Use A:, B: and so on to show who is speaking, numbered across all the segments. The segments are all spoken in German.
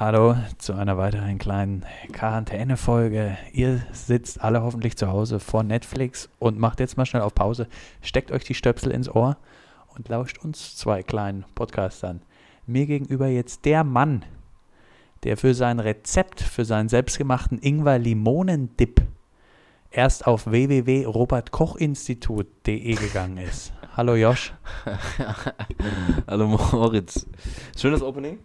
A: hallo zu einer weiteren kleinen Quarantäne-Folge. Ihr sitzt alle hoffentlich zu Hause vor Netflix und macht jetzt mal schnell auf Pause. Steckt euch die Stöpsel ins Ohr und lauscht uns zwei kleinen Podcastern. Mir gegenüber jetzt der Mann, der für sein Rezept, für seinen selbstgemachten Ingwer-Limonen-Dip erst auf www.robertkochinstitut.de gegangen ist. Hallo Josh.
B: Hallo Moritz. Schönes Opening.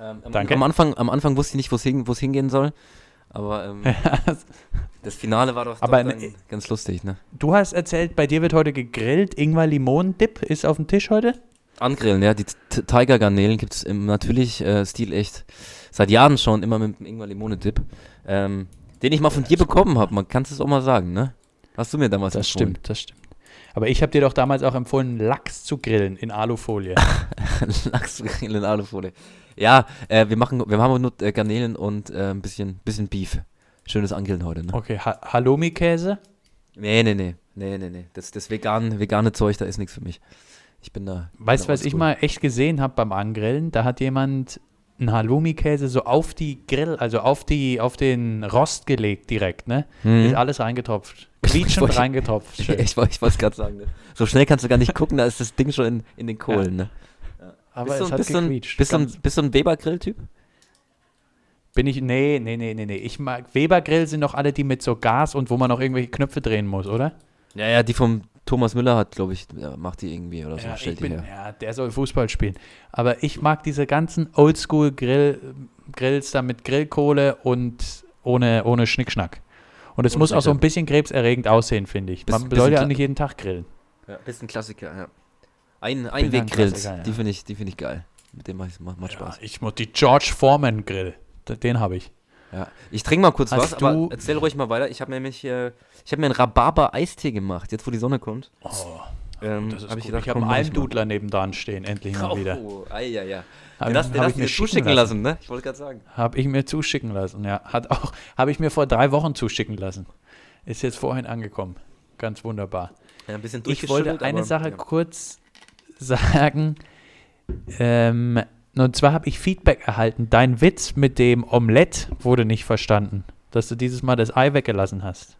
B: Ähm, am,
A: Danke.
B: Am Anfang, am Anfang wusste ich nicht, wo es hin, wo's hingehen soll. Aber ähm, das Finale war doch,
A: Aber
B: doch dann ganz lustig, ne?
A: du hast erzählt, bei dir wird heute gegrillt. Ingwer-Limonen-Dip ist auf dem Tisch heute.
B: Angrillen, ja. Die T- Tiger-Garnelen gibt es im natürlich äh, Stil echt seit Jahren schon, immer mit dem Ingwer-Limone-Dip. Ähm, den ich mal von dir bekommen habe, man kann es auch mal sagen, ne? Hast du mir damals
A: Das
B: empfohlen.
A: stimmt, das stimmt. Aber ich habe dir doch damals auch empfohlen, Lachs zu grillen in Alufolie.
B: Lachsgrillen in Alufolie. Ja, äh, wir machen, wir haben nur äh, Garnelen und äh, ein bisschen, bisschen Beef. Schönes Angrillen heute, ne?
A: Okay, ha Halloumi-Käse.
B: Nee, nee, nee. Nee, nee, nee. Das, das vegan, vegane Zeug, da ist nichts für mich. Ich bin da.
A: Weißt du, was ich mal echt gesehen habe beim Angrillen? Da hat jemand einen Halloumi-Käse so auf die Grill, also auf, die, auf den Rost gelegt direkt, ne?
B: Mhm.
A: Ist alles reingetropft. Quietschend reingetropft.
B: Ich,
A: schön.
B: ich, wollte- ich wollte es gerade sagen. Ne? So schnell kannst du gar nicht gucken, da ist das Ding schon in, in den Kohlen. Ne?
A: Aber
B: bist,
A: es
B: du,
A: hat
B: bist,
A: gequietscht.
B: bist, du ein, bist du ein Weber-Grill-Typ?
A: Bin ich, nee, nee, nee, nee, nee. Ich mag, Weber-Grill sind doch alle die mit so Gas und wo man noch irgendwelche Knöpfe drehen muss, oder?
B: Ja, ja, die vom Thomas Müller hat, glaube ich, macht die irgendwie oder so.
A: Ja, ich
B: stellt die
A: bin,
B: her.
A: ja, der soll Fußball spielen. Aber ich mag diese ganzen Oldschool-Grills da mit Grillkohle und ohne, ohne Schnickschnack. Und es muss auch so ein bisschen krebserregend aussehen, finde ich. Man soll ja auch nicht jeden Tag grillen.
B: Ja, bist ein Klassiker, ja. Ein,
A: Bin
B: ein
A: ein
B: Weggrills,
A: Klassiker, ja.
B: die finde ich, die find ich geil. Mit dem macht, macht, macht
A: Ja,
B: Spaß.
A: ich muss die George Foreman Grill. Den habe ich.
B: Ja. Ich trinke mal kurz
A: Hast
B: was, aber erzähl ruhig mal weiter. Ich habe nämlich, äh, ich habe mir einen Rhabarber-Eistee gemacht, jetzt wo die Sonne kommt.
A: Oh,
B: Ähm,
A: das ist
B: hab
A: gut.
B: ich gedacht,
A: ich habe einen. Almdudler nebendran stehen, endlich mal wieder.
B: Oh, ei, ja, ja.
A: Hab
B: Den hast, den hast du
A: mir
B: mir
A: schicken
B: zuschicken
A: lassen.
B: lassen, ne? Ich wollte gerade sagen.
A: Habe ich mir zuschicken lassen, ja. Hat auch, habe ich mir vor drei Wochen zuschicken lassen. Ist jetzt vorhin angekommen. Ganz wunderbar.
B: Ja, ein bisschen
A: Ich wollte eine
B: aber,
A: Sache
B: ja.
A: kurz sagen. Ähm, und zwar habe ich Feedback erhalten. Dein Witz mit dem Omelett wurde nicht verstanden. Dass du dieses Mal das Ei weggelassen hast.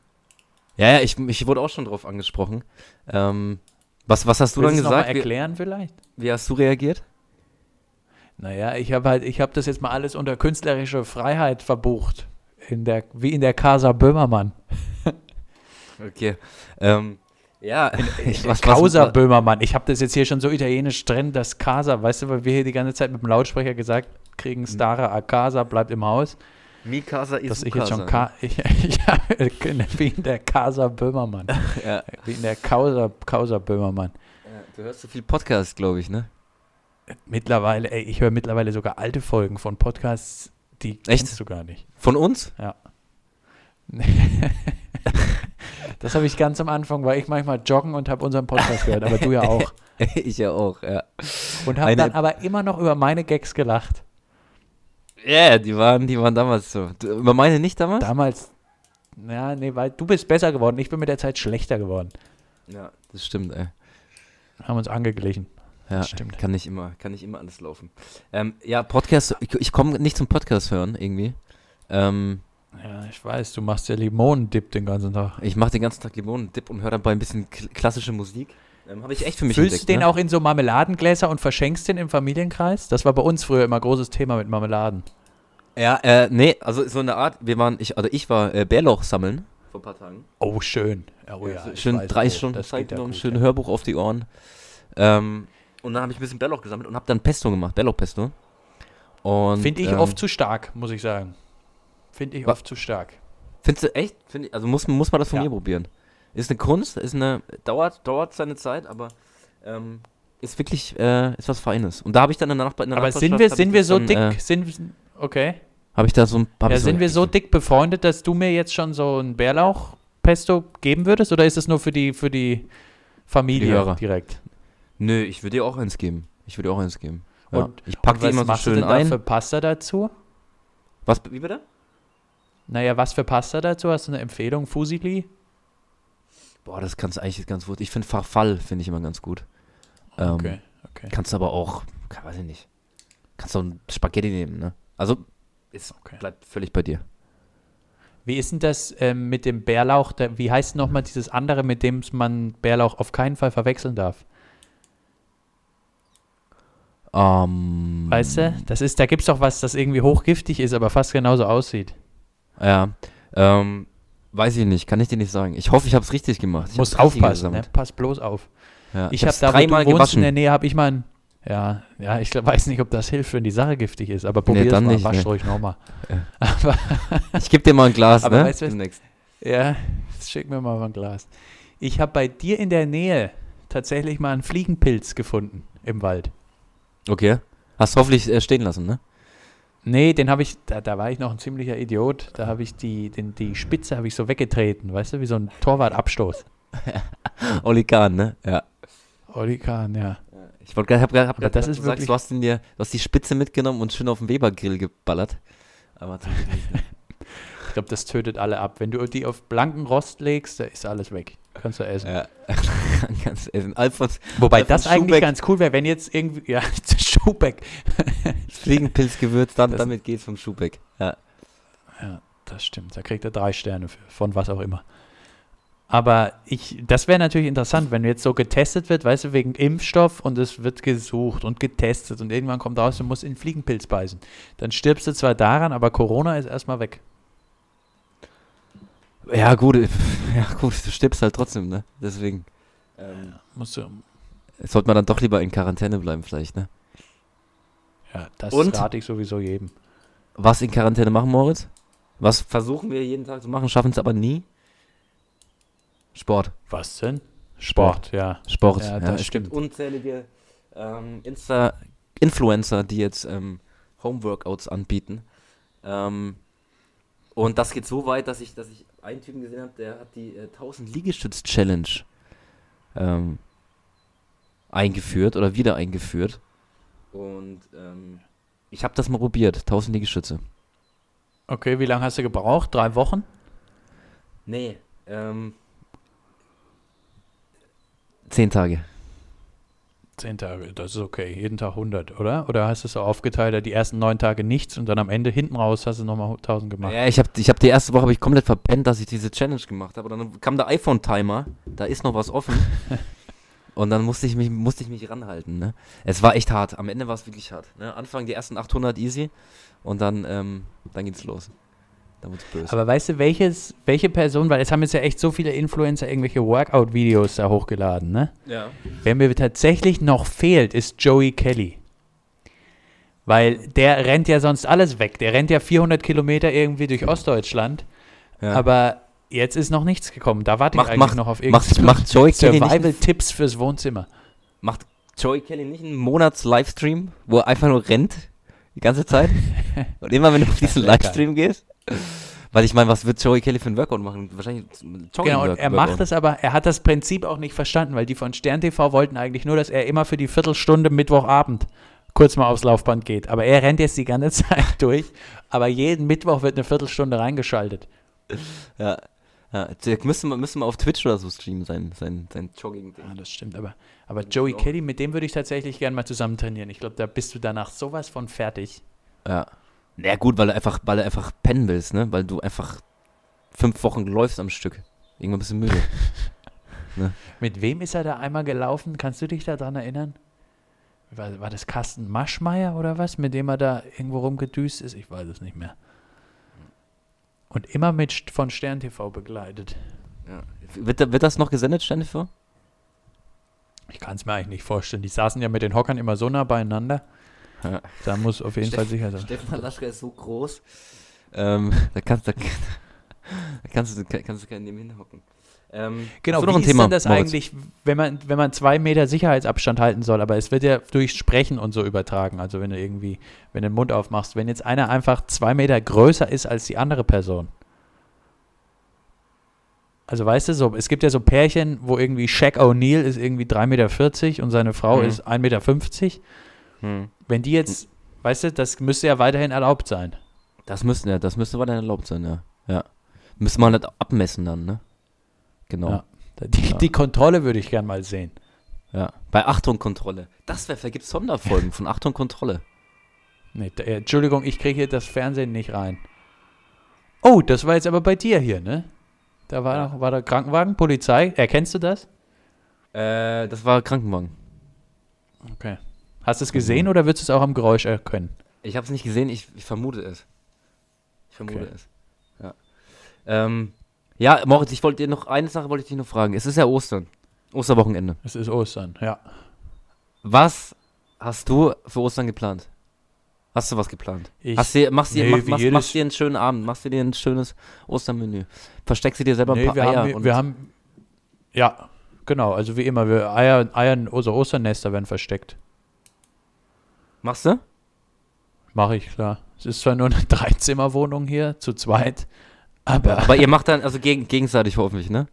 B: Ja, ja, ich, ich wurde auch schon drauf angesprochen. Ähm, was, was hast du
A: Willst
B: dann
A: noch mal
B: gesagt? Wie,
A: erklären vielleicht?
B: wie hast du reagiert?
A: Naja, ich habe halt, ich habe das jetzt mal alles unter künstlerische Freiheit verbucht. In der, wie in der Casa Böhmermann.
B: Okay. Ähm, ja, ich, was,
A: Causa
B: was,
A: Böhmermann. Ich habe das jetzt hier schon so italienisch drin, das Casa. Weißt du, weil wir hier die ganze Zeit mit dem Lautsprecher gesagt kriegen, Stara a Casa bleibt im Haus.
B: Mi Casa ist
A: Dass ich jetzt schon Ka ich, ich, wie in der Casa Böhmermann.
B: ja.
A: Wie in der Causa, Causa Böhmermann.
B: ja, Du hörst so viel Podcast, glaube ich, ne?
A: Mittlerweile, ey, ich höre mittlerweile sogar alte Folgen von Podcasts, die
B: Echt?
A: kennst du gar nicht.
B: Von uns?
A: Das habe ich ganz am Anfang, weil ich manchmal joggen und habe unseren Podcast gehört, aber du ja auch.
B: ich ja auch, ja.
A: Und habe dann aber immer noch über meine Gags gelacht.
B: Ja, die waren, die waren damals so. Du, über meine nicht damals?
A: Damals, ja, nee, weil du bist besser geworden, ich bin mit der Zeit schlechter geworden.
B: Ja, das stimmt, ey.
A: Haben uns angeglichen.
B: Ja,
A: Das stimmt.
B: Kann nicht immer, kann nicht immer alles laufen. Ähm, ja, Podcast, ich, ich komme nicht zum Podcast hören, irgendwie. Ähm,
A: Ja, ich weiß, du machst ja Limonendip den ganzen Tag.
B: ich mache den ganzen Tag Limonendip und höre dabei ein bisschen kl klassische Musik. Ähm, Habe ich echt für mich
A: Füllst du
B: entdeckt,
A: den
B: ne?
A: auch in so Marmeladengläser und verschenkst den im Familienkreis? Das war bei uns früher immer großes Thema mit Marmeladen.
B: Ja, äh, nee, also so eine Art, wir waren, ich, oder ich war äh, Bärlauch sammeln vor ein paar Tagen.
A: Oh, schön. Oh, ja, ich
B: schön
A: weiß,
B: drei
A: oh,
B: Stunden Zeit
A: ja
B: genommen,
A: gut,
B: schön
A: ja.
B: Hörbuch auf die Ohren. Ähm, und dann habe ich ein bisschen Bärlauch gesammelt und habe dann Pesto gemacht, Bärlauchpesto. Und
A: Finde ich
B: ähm,
A: oft zu stark, muss ich sagen. Finde ich oft zu stark.
B: Findest du echt? Find ich, also muss, muss man das von
A: Ja.
B: mir probieren. Ist eine Kunst, ist eine, dauert, dauert seine Zeit, aber ähm, ist wirklich, äh, ist was Feines. Und da habe ich dann in der, Nachbar, in der
A: Aber sind wir, sind wir so
B: dann,
A: dick?
B: Äh,
A: sind, okay.
B: habe ich da so ein hab
A: Ja, sind wir so dick befreundet, dass du mir jetzt schon so ein Bärlauch-Pesto geben würdest? Oder ist es nur für die, für die Familie
B: Hörer.
A: direkt?
B: Nö, ich würde dir auch eins geben. Ich würde dir auch eins geben. Ja.
A: Und-
B: ich packe die
A: was
B: immer so
A: machst du
B: schön
A: denn da
B: ein.
A: für Pasta dazu?
B: Was, wie bitte?
A: Naja, was für Pasta dazu? Hast du eine Empfehlung? Fusilli?
B: Boah, das kannst du eigentlich ganz gut. Ich finde Farfall, finde ich immer ganz gut. Ähm,
A: Okay, okay.
B: Kannst du aber auch, weiß ich nicht. Kannst du auch ein Spaghetti nehmen, ne? Also, es
A: Okay.
B: bleibt völlig bei dir.
A: Wie ist denn das ähm, mit dem Bärlauch? Der, wie heißt nochmal dieses andere, mit dem man Bärlauch auf keinen Fall verwechseln darf?
B: Ähm,
A: Weißt du? Das ist, da gibt es doch was, das irgendwie hochgiftig ist, aber fast genauso aussieht.
B: Ja, ähm, weiß ich nicht, kann ich dir nicht sagen. Ich hoffe, ich habe es richtig gemacht. Ich
A: Muss aufpassen, ne? Pass bloß auf.
B: Ja,
A: Ich, habe
B: hab's
A: da, wo
B: dreimal
A: du wohnst in der Nähe, habe ich mal ein, ja, ja, ich weiß nicht, ob das hilft, wenn die Sache giftig ist, aber probier es
B: dann
A: mal,
B: nicht,
A: wasch
B: ne.
A: ruhig nochmal.
B: Ja. Ich gebe dir mal ein Glas,
A: Aber
B: ne?
A: weißt?
B: Demnächst.
A: ja, schick mir mal ein Glas. Ich habe bei dir in der Nähe tatsächlich mal einen Fliegenpilz gefunden im Wald.
B: Okay. Hast du hoffentlich äh, stehen lassen, ne?
A: Nee, den habe ich, da, da war ich noch ein ziemlicher Idiot. Da habe ich die, den, die Spitze habe ich so weggetreten, weißt du, wie so ein Torwartabstoß.
B: Oli Kahn, ne? Ja.
A: Oli Kahn, ja.
B: Ich wollte gerade, hab, grad
A: das ist
B: du sagst, du hast, in dir, du hast die Spitze mitgenommen und schön auf den Webergrill geballert. Aber ne?
A: Ich glaube, das tötet alle ab. Wenn du die auf blanken Rost legst, da ist alles weg. Kannst du essen.
B: ja. Ganz essen. Alfons
A: Wobei
B: Alfons
A: das eigentlich
B: Schubeck.
A: ganz cool wäre, wenn jetzt irgendwie, ja, Schubeck.
B: Fliegenpilzgewürz, dann,
A: Das-
B: damit geht's vom Schubeck. Ja.
A: Ja, das stimmt. Da kriegt er drei Sterne für, von was auch immer. Aber ich, das wäre natürlich interessant, wenn jetzt so getestet wird, weißt du, wegen Impfstoff und es wird gesucht und getestet und irgendwann kommt raus, du musst in Fliegenpilz beißen. Dann stirbst du zwar daran, aber Corona ist erstmal weg.
B: Ja, gut, ja, gut, du stirbst halt trotzdem, ne? Deswegen. Ähm,
A: Musst du,
B: sollte man dann doch lieber in Quarantäne bleiben, vielleicht, ne?
A: ja, das
B: Und?
A: rate ich sowieso jedem.
B: Was in Quarantäne machen, Moritz? Was versuchen wir jeden Tag zu machen, schaffen es aber nie? Sport.
A: Was denn? Sport, ja.
B: Sport.
A: Ja, das
B: es
A: stimmt.
B: gibt unzählige ähm, Insta Influencer, die jetzt ähm, Homeworkouts anbieten. Ähm, und das geht so weit, dass ich, dass ich einen Typen gesehen habe, der hat die äh, 1000 Liegestütz Challenge ähm, eingeführt oder wieder eingeführt. Und ähm, ich habe das mal probiert, 1000 Liegestütze.
A: Okay, wie lange hast du gebraucht? Drei Wochen?
B: Nee, ähm, zehn Tage.
A: Zehn Tage, das ist okay. Jeden Tag 100, oder? Oder hast du es so aufgeteilt, die ersten neun Tage nichts und dann am Ende hinten raus hast du nochmal 1000 gemacht?
B: Ja, ich habe ich hab die erste Woche ich komplett verpennt, dass ich diese Challenge gemacht habe. Dann kam der iPhone-Timer, da ist noch was offen. und dann musste ich mich, musste ich mich ranhalten. Ne? Es war echt hart. Am Ende war es wirklich hart. Ne? Anfang die ersten 800 easy und dann, ähm, dann geht's los. Dann wird's böse.
A: Aber weißt du, welches, welche Person, weil es haben jetzt ja echt so viele Influencer irgendwelche Workout-Videos da hochgeladen, ne?
B: ja.
A: Wer mir tatsächlich noch fehlt, ist Joey Kelly. Weil der rennt ja sonst alles weg. Der rennt ja 400 Kilometer irgendwie durch Ostdeutschland.
B: ja.
A: Aber jetzt ist noch nichts gekommen. Da warte ich
B: Macht-
A: eigentlich
B: macht-
A: noch auf irgendeine
B: macht Joey Kelly
A: Survival-Tipps fürs Wohnzimmer.
B: macht Joey Kelly nicht einen Monats-Livestream, wo er einfach nur rennt die ganze Zeit? und immer wenn du auf diesen. Livestream gehst? Weil ich meine, was wird Joey Kelly für ein Workout machen? Wahrscheinlich ein Jogging
A: Genau, und er macht es aber, er hat das Prinzip auch nicht verstanden, weil die von Stern TV wollten eigentlich nur, dass er immer für die Viertelstunde Mittwochabend kurz mal aufs Laufband geht. Aber er rennt jetzt die ganze Zeit durch, aber jeden Mittwoch wird eine Viertelstunde reingeschaltet.
B: Ja. Ja. Der müsste mal, müsste mal auf Twitch oder so streamen, sein, sein, sein Jogging-Ding.
A: Ja, das stimmt, aber, aber Joey
B: auch.
A: Kelly, mit dem würde ich tatsächlich gerne mal zusammen trainieren. Ich glaube, da bist du danach sowas von fertig.
B: Ja. Na gut, weil du einfach, weil du einfach pennen willst, ne? Weil du einfach fünf Wochen läufst am Stück. Irgendwann bist du müde.
A: Mit wem ist er da einmal gelaufen? Kannst du dich daran erinnern? War, war das Carsten Maschmeyer oder was, mit dem er da irgendwo rumgedüst ist? Ich weiß es nicht mehr. Und immer mit von Stern TV begleitet.
B: ja. wird, wird das noch gesendet, dir vor?
A: Ich kann es mir eigentlich nicht vorstellen. Die saßen ja mit den Hockern immer so nah beieinander.
B: Ja.
A: Da muss auf jeden
B: Steff-
A: Fall sicher sein.
B: Stefan Laschka ist so groß. Ähm, da kannst, da, da kannst, du, kannst du keinen neben hinhocken. Ähm,
A: Genau, wie
B: noch ein
A: ist
B: Thema,
A: denn das
B: Moritz?
A: eigentlich, wenn man, wenn man zwei Meter Sicherheitsabstand halten soll, aber es wird ja durch Sprechen und so übertragen, also wenn du irgendwie, wenn du den Mund aufmachst, wenn jetzt einer einfach zwei Meter größer ist als die andere Person. Also weißt du, so, es gibt ja so Pärchen, wo irgendwie Shaq O'Neal ist irgendwie 3,40 Meter und seine Frau
B: Mhm.
A: ist 1,50 Meter.
B: Hm.
A: Wenn die jetzt, weißt du, das müsste ja weiterhin erlaubt sein.
B: Das müsste, ja, das müsste weiterhin erlaubt sein, ja. Ja. Müsste man halt abmessen dann, ne? Genau.
A: Ja. Die,
B: Ja.
A: die Kontrolle würde ich gern mal sehen.
B: Ja. Bei Achtung Kontrolle. Das wäre, vielleicht gibt es Sonderfolgen von Achtung Kontrolle.
A: Nee, da, äh, Entschuldigung, ich kriege hier das Fernsehen nicht rein. Oh, das war jetzt aber bei dir hier, ne? Da war,
B: Ja.
A: noch, war da Krankenwagen, Polizei. Erkennst du das?
B: Äh, das war Krankenwagen.
A: Okay. Hast du es gesehen oder würdest du es auch am Geräusch erkennen?
B: Ich habe es nicht gesehen, ich, ich vermute es. Ich vermute
A: Okay.
B: es. Ja. Ähm, ja, Moritz, ich wollte dir noch eine Sache wollte ich dich noch fragen. Es ist ja Ostern. Osterwochenende.
A: Es ist Ostern, ja.
B: Was hast du für Ostern geplant? Hast du was geplant?
A: Ich,
B: Hast du, machst, dir,
A: nee,
B: mach,
A: wie
B: machst, machst dir einen schönen Abend, machst du dir ein schönes Ostermenü. Versteckst du dir selber ein
A: nee,
B: paar
A: wir,
B: Eier
A: haben,
B: und
A: wir haben, ja, genau, also wie immer, wir Eier, Eier unsere Osternester werden versteckt.
B: machst du?
A: Mache ich, klar. Es ist zwar nur eine Dreizimmerwohnung hier, zu zweit, aber
B: Aber ihr macht dann also geg gegenseitig hoffentlich, ne?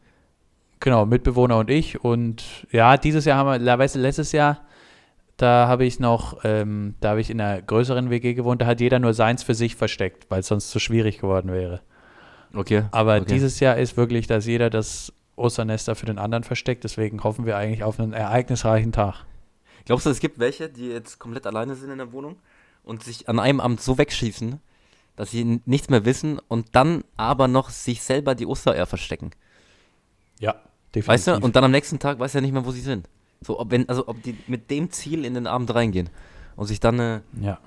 A: Genau, Mitbewohner und ich. Und ja, dieses Jahr haben wir, weißt du, letztes Jahr, da habe ich noch, ähm, da habe ich in einer größeren WG gewohnt, da hat jeder nur seins für sich versteckt, weil es sonst zu schwierig geworden wäre.
B: Okay.
A: Aber
B: okay.
A: dieses Jahr ist wirklich, dass jeder das Osternester für den anderen versteckt. Deswegen hoffen wir eigentlich auf einen ereignisreichen Tag.
B: Glaubst du, es gibt welche, die jetzt komplett alleine sind in der Wohnung und sich an einem Abend so wegschießen, dass sie nichts mehr wissen und dann aber noch sich selber die Ostereier verstecken?
A: Ja, definitiv.
B: Weißt du? Und dann am nächsten Tag weiß er nicht mehr, wo sie sind. So, ob, wenn, also ob die mit dem Ziel in den Abend reingehen und sich dann eine
A: ja.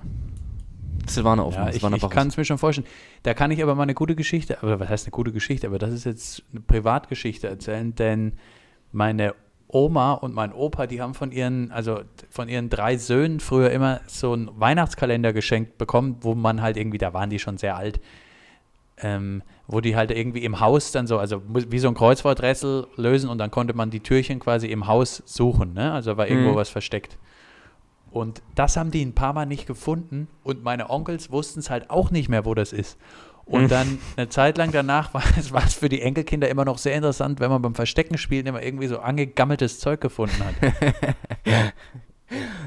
B: Silvana aufmachen.
A: Ja, ich, ich kann es mir schon vorstellen. Da kann ich aber mal eine gute Geschichte, aber was heißt eine gute Geschichte? Aber das ist jetzt eine Privatgeschichte erzählen, denn meine Oma und mein Opa, die haben von ihren, also von ihren drei Söhnen früher immer so einen Weihnachtskalender geschenkt bekommen, wo man halt irgendwie, da waren die schon sehr alt, ähm, wo die halt irgendwie im Haus dann so, also wie so ein Kreuzworträtsel lösen und dann konnte man die Türchen quasi im Haus suchen, ne? Also war irgendwo
B: Mhm.
A: was versteckt. Und das haben die ein paar Mal nicht gefunden und meine Onkels wussten es halt auch nicht mehr, wo das ist. Und
B: Mhm.
A: dann eine Zeit lang danach war es, war es für die Enkelkinder immer noch sehr interessant, wenn man beim Verstecken spielen immer irgendwie so angegammeltes Zeug gefunden hat.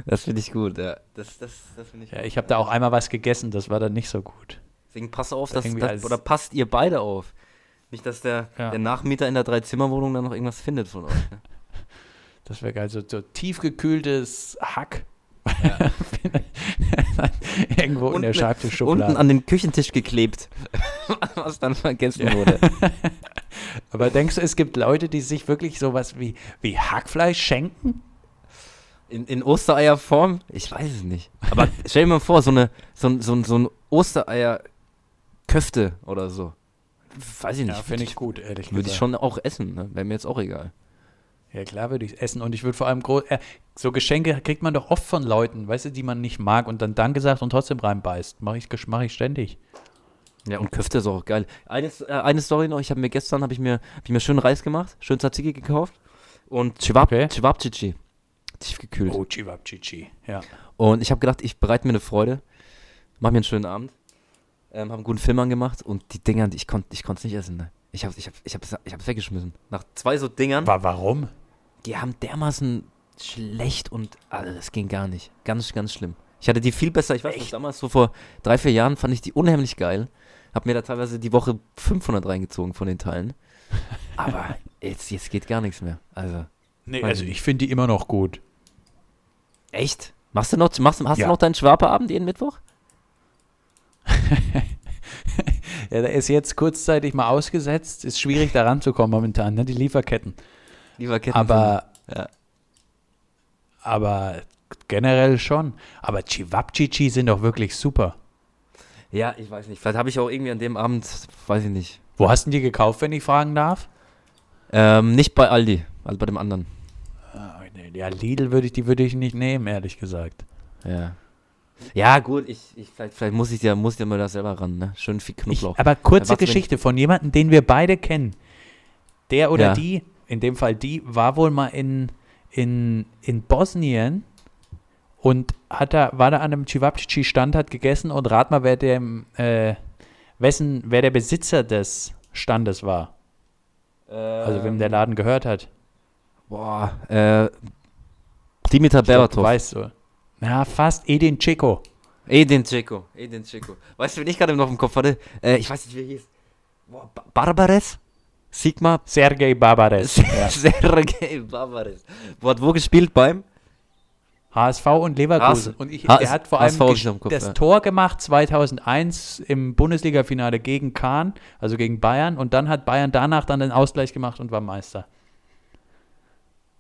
B: Das finde ich gut, ja. Das, das, das ich
A: Ja, ich habe da auch einmal was gegessen, das war dann nicht so gut.
B: Deswegen pass auf, dass,
A: als-
B: oder passt ihr beide auf. Nicht, dass der,
A: Ja.
B: der Nachmieter in der Dreizimmerwohnung dann noch irgendwas findet von euch. Ne?
A: Das wäre geil, so, so tiefgekühltes Hack. Irgendwo in der
B: Unten-
A: Schreibtischschublade.
B: Unten an den Küchentisch geklebt, was dann vergessen
A: Ja.
B: wurde.
A: Aber denkst du, es gibt Leute, die sich wirklich sowas wie, wie Hackfleisch schenken?
B: In, in Ostereierform? Ich weiß es nicht. Aber stell dir mal vor, so eine so, ein- so, so ein Ostereier-Köfte oder so. Weiß ich nicht.
A: Ja, finde ich gut, ehrlich
B: Würde ich
A: gesagt.
B: schon auch essen, ne? Wäre mir jetzt auch egal.
A: Ja, klar würde ich essen und ich würde vor allem groß. Äh, so Geschenke kriegt man doch oft von Leuten, weißt du, die man nicht mag und dann Danke sagt und trotzdem reinbeißt. Mache ich, mach ich ständig.
B: Ja, und Köfte ist auch geil. Eine, äh, eine Story noch, ich habe mir gestern, habe ich, mir- hab ich mir schön Reis gemacht, schön Tzatziki gekauft und Chewab,
A: Okay.
B: Chewabchichi, tiefgekühlt.
A: Oh, Chivapchichi. Ja.
B: Und ich habe gedacht, ich bereite mir eine Freude, mach mir einen schönen Abend, ähm, habe einen guten Film angemacht und die Dinger, ich konnte ich es nicht essen. Ne? Ich habe ich hab, ich hab's, ich hab's weggeschmissen. Nach zwei so Dingern,
A: Wa warum?
B: die haben dermaßen schlecht und also das ging gar nicht. Ganz, ganz schlimm. Ich hatte die viel besser, ich weiß nicht, damals so vor drei, vier Jahren fand ich die unheimlich geil. Hab mir da teilweise die Woche 500 reingezogen von den Teilen. Aber jetzt, jetzt geht gar nichts mehr. Also,
A: Nee, also
B: ich
A: finde die immer noch gut.
B: echt? Machst du noch, machst, hast
A: Ja.
B: du noch deinen Schwaberabend jeden Mittwoch?
A: Ja, der ist jetzt kurzzeitig mal ausgesetzt. Ist schwierig da ranzukommen momentan, ne? Die Lieferketten.
B: Lieferketten.
A: Aber,
B: Ja.
A: aber generell schon. Aber Chivapchichi sind doch wirklich super.
B: Ja, ich weiß nicht. Vielleicht habe ich auch irgendwie an dem Abend, weiß ich nicht.
A: Wo hast du die gekauft, wenn ich fragen darf?
B: Ähm, nicht bei Aldi, also bei dem anderen.
A: Ah, Ja, Lidl würde ich, die würde ich nicht nehmen, ehrlich gesagt.
B: Ja. Ja, gut, ich, ich, vielleicht, vielleicht muss ich ja, muss ich ja mal da selber ran, ne? Schön viel
A: Ich,
B: Knoblauch.
A: aber kurze
B: Was,
A: Geschichte von jemandem, den wir beide kennen. Der oder
B: Ja.
A: die, in dem Fall die, war wohl mal in, in, in Bosnien und hat da, war da an einem Cevapcici-Stand, hat gegessen und rat mal, wer der, äh, wessen, wer der Besitzer des Standes war. Also wem der Laden gehört hat.
B: Boah, äh, Dimitar
A: Ich
B: Berbatov.
A: du weißt so. Na, fast Edin Checo.
B: Edin Dzeko, Edin Dzeko. Weißt du, wen ich gerade noch im Kopf hatte? Äh, ich weiß nicht, wie er hieß. Boah, Ba- Barbares? Sigma?
A: Sergei Barbares. ja.
B: Sergei Barbares. Wo hat wo gespielt? Beim?
A: HSV und Leverkusen.
B: HS
A: und ich, er hat vor allem
B: Kopf,
A: das
B: ja.
A: Tor gemacht 2001 im Bundesliga-Finale gegen Kahn, also gegen Bayern. Und dann hat Bayern danach dann den Ausgleich gemacht und war Meister.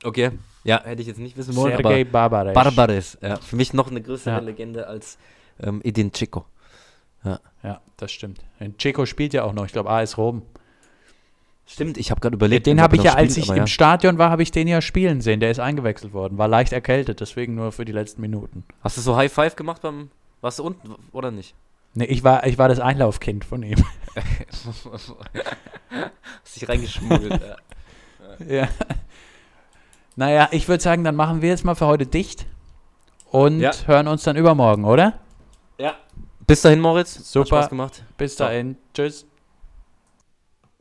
B: Okay. Ja, hätte ich jetzt nicht wissen wollen,
A: Sergei Barbares.
B: Barbares. Ja, für mich noch eine größere
A: Ja.
B: Legende als ähm, Edin Dzeko.
A: Ja, das stimmt. Checo spielt ja auch noch, ich glaube AS Rom.
B: Stimmt, ich habe gerade überlegt.
A: den
B: ob
A: habe ich ja, als
B: spielt,
A: ich
B: aber
A: im Stadion war, habe ich den ja spielen sehen. Der ist eingewechselt worden, war leicht erkältet, deswegen nur für die letzten Minuten.
B: Hast du so High Five gemacht beim. Warst du unten oder nicht?
A: Nee, ich war, ich war das Einlaufkind von ihm.
B: Hast dich reingeschmuggelt. ja.
A: ja. Naja, ich würde sagen, dann machen wir jetzt mal für heute dicht und
B: Ja.
A: hören uns dann übermorgen, oder?
B: ja. Bis dahin, Moritz. Hat
A: Super.
B: Spaß gemacht.
A: Bis
B: Ciao.
A: dahin. Tschüss.